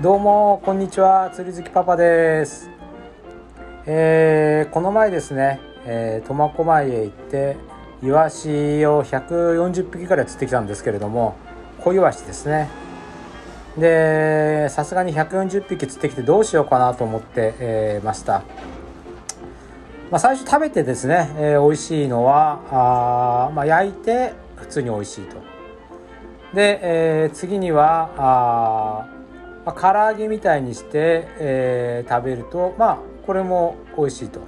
どうもこんにちは。釣り好きパパです、えーこの前ですね、苫小牧へ行ってイワシを140匹ぐら釣ってきたんですけれども小イワシですね。でさすがに140匹釣ってきてどうしようかなと思って、えーました、まあ、最初食べてですね、えー美味しいのはあ、まあ、焼いて普通に美味しいと。で、えー次にはあ、まあ、唐揚げみたいにして、えー食べるとまあこれも美味しいと。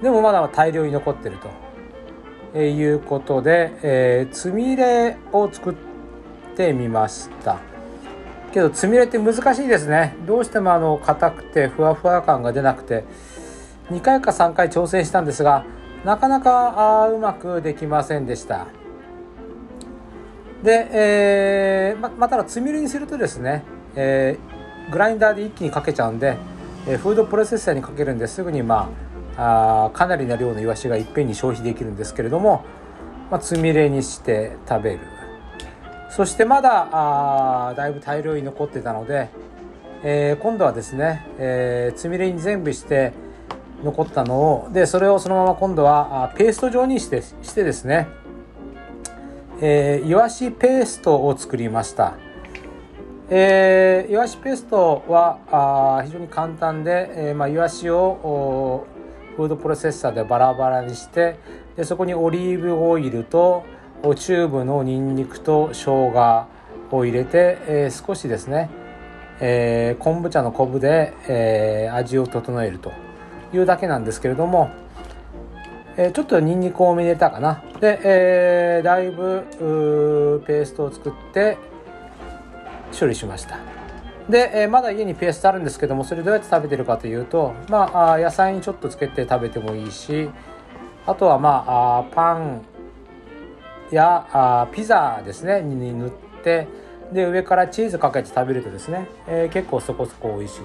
でもまだ大量に残ってると、えーいうことで、えーつみれを作ってみました。けどつみれって難しいですね。どうしてもあの硬くてふわふわ感が出なくて2回か3回挑戦したんですがなかなかあうまくできませんでした。で、えーままただつみれにするとですね、えーグラインダーで一気にかけちゃうんで、えーフードプロセッサーにかけるんですぐにまああかなりな量のイワシがいっぺんに消費できるんですけれども、まあ、つみれにして食べる。そしてまだあだいぶ大量に残ってたので、えー今度はですね、えーつみれに全部して残ったのをでそれをそのまま今度はあペースト状にしてしてですねえー、イワシペーストを作りました、えー、イワシペーストはあ非常に簡単で、えーまあ、イワシをフードプロセッサーでバラバラにしてでそこにオリーブオイルとチューブのニンニクと生姜を入れて、えー少しですね、えー昆布茶の昆布で、えー味を整えるというだけなんですけれども、えーちょっとニンニク多め入れたかな。で、えーだいぶペーストを作って処理しました。で、えまだ家にペーストあるんですけどもそれどうやって食べてるかというとまあ野菜にちょっとつけて食べてもいいしあとはまあパンやあピザですねに塗ってで上からチーズかけて食べるとですね、えー結構そこそこ美味しいと。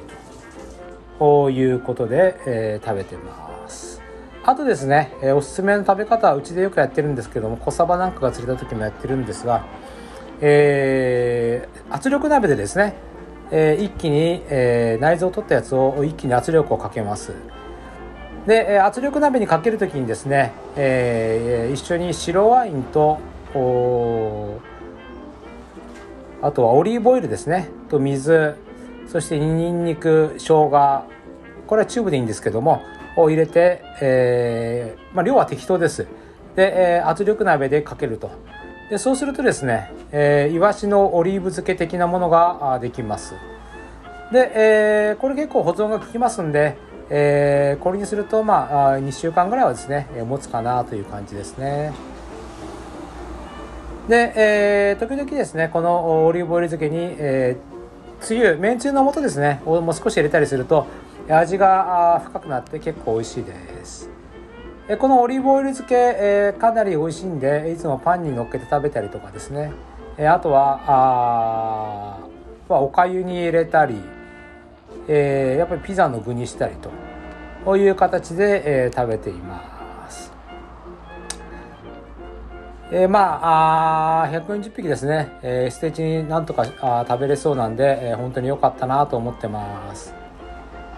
こいうことで、えー食べてます。あとですね、えーおすすめの食べ方はうちでよくやってるんですけども小サバなんかが釣れた時もやってるんですが、えー圧力鍋でですね、えー一気に、えー内臓を取ったやつを一気に圧力をかけます。でえ圧力鍋にかける時にですね、えー一緒に白ワインとおあとはオリーブオイルですねと水そしてニンニク生姜これはチューブでいいんですけどもを入れて、えーまあ、量は適当です。で、えー圧力鍋でかけると。でそうするとですね、えーイワシのオリーブ漬け的なものができます。で、えーこれ結構保存が効きますんで、えーこれにするとまあ2週間ぐらいはですねえー持つかなという感じですね。で、えー時々ですねこのオリーブオイル漬けに、えーつゆめんつゆの素ですねをもう少し入れたりすると味が深くなって結構美味しいです。えこのオリーブオイル漬け、えかなり美味しいんでいつもパンに乗っけて食べたりとかですね。えあとはあまあおかゆに入れたり、えやっぱりピザの具にしたりとこういう形で、え食べています。えーまああ140匹ですね、えーステージになんとかあ食べれそうなんで、えー本当に良かったなと思ってます、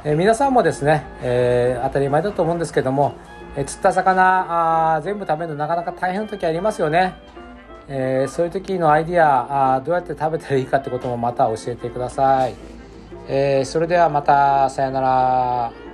え皆さんもですね、え当たり前だと思うんですけども、え釣った魚あ全部食べるのなかなか大変な時ありますよね、えーそういう時のアイディアあどうやって食べたらいいかってこともまた教えてください、えーそれではまたさよなら。